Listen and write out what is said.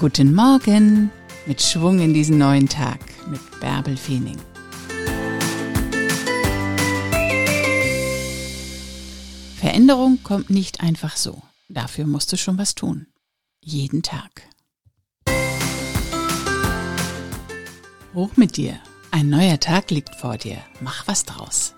Guten Morgen mit Schwung in diesen neuen Tag mit Bärbel Feening. Veränderung kommt nicht einfach so. Dafür musst du schon was tun. Jeden Tag. Hoch mit dir. Ein neuer Tag liegt vor dir. Mach was draus.